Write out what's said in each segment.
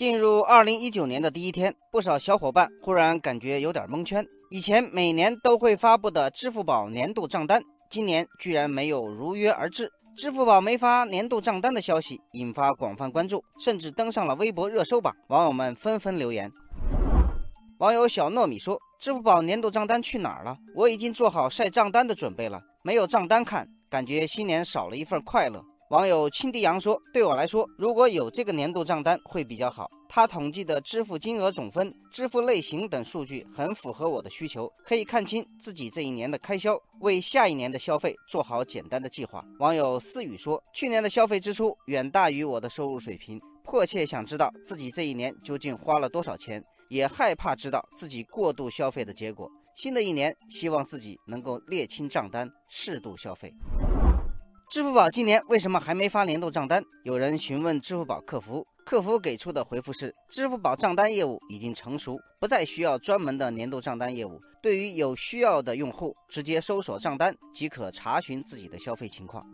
进入二零一九年的第一天，不少小伙伴忽然感觉有点蒙圈。以前每年都会发布的支付宝年度账单，今年居然没有如约而至。支付宝没发年度账单的消息引发广泛关注，甚至登上了微博热搜榜。网友们纷纷留言。网友小糯米说：“支付宝年度账单去哪儿了？我已经做好晒账单的准备了，没有账单看，感觉新年少了一份快乐。”网友青迪阳说：“对我来说，如果有这个年度账单会比较好。他统计的支付金额总分、支付类型等数据很符合我的需求，可以看清自己这一年的开销，为下一年的消费做好简单的计划。”网友思雨说：“去年的消费支出远大于我的收入水平，迫切想知道自己这一年究竟花了多少钱，也害怕知道自己过度消费的结果。新的一年，希望自己能够列清账单，适度消费。”支付宝今年为什么还没发年度账单？有人询问支付宝客服，客服给出的回复是：支付宝账单业务已经成熟，不再需要专门的年度账单业务。对于有需要的用户，直接搜索账单即可查询自己的消费情况。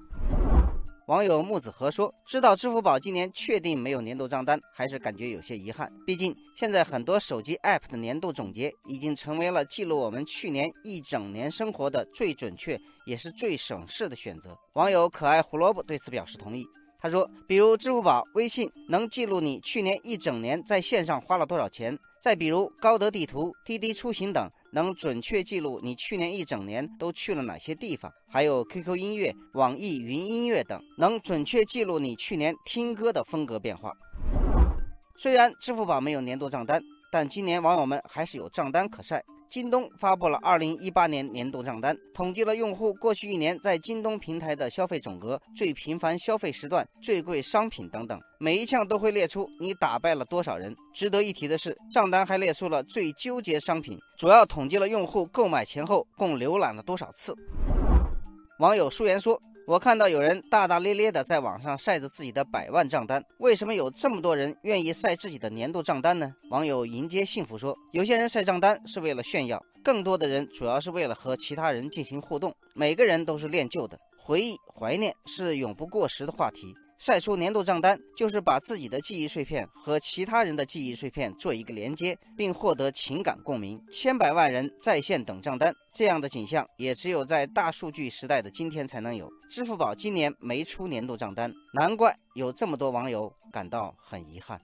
网友木子和说：“知道支付宝今年确定没有年度账单，还是感觉有些遗憾。毕竟现在很多手机 App 的年度总结已经成为了记录我们去年一整年生活的最准确也是最省事的选择。”网友可爱胡萝卜对此表示同意。他说：“比如支付宝、微信能记录你去年一整年在线上花了多少钱；再比如高德地图、滴滴出行等。”能准确记录你去年一整年都去了哪些地方，还有 QQ 音乐、网易云音乐等，能准确记录你去年听歌的风格变化。虽然支付宝没有年度账单，但今年网友们还是有账单可晒。京东发布了二零一八年年度账单，统计了用户过去一年在京东平台的消费总额、最频繁消费时段、最贵商品等等，每一项都会列出你打败了多少人。值得一提的是，账单还列出了最纠结商品，主要统计了用户购买前后共浏览了多少次。网友舒言说。我看到有人大大咧咧的在网上晒着自己的百万账单，为什么有这么多人愿意晒自己的年度账单呢？网友迎接幸福说，有些人晒账单是为了炫耀，更多的人主要是为了和其他人进行互动。每个人都是恋旧的，回忆怀念是永不过时的话题。晒出年度账单，就是把自己的记忆碎片和其他人的记忆碎片做一个连接，并获得情感共鸣。千百万人在线等账单，这样的景象也只有在大数据时代的今天才能有。支付宝今年没出年度账单，难怪有这么多网友感到很遗憾。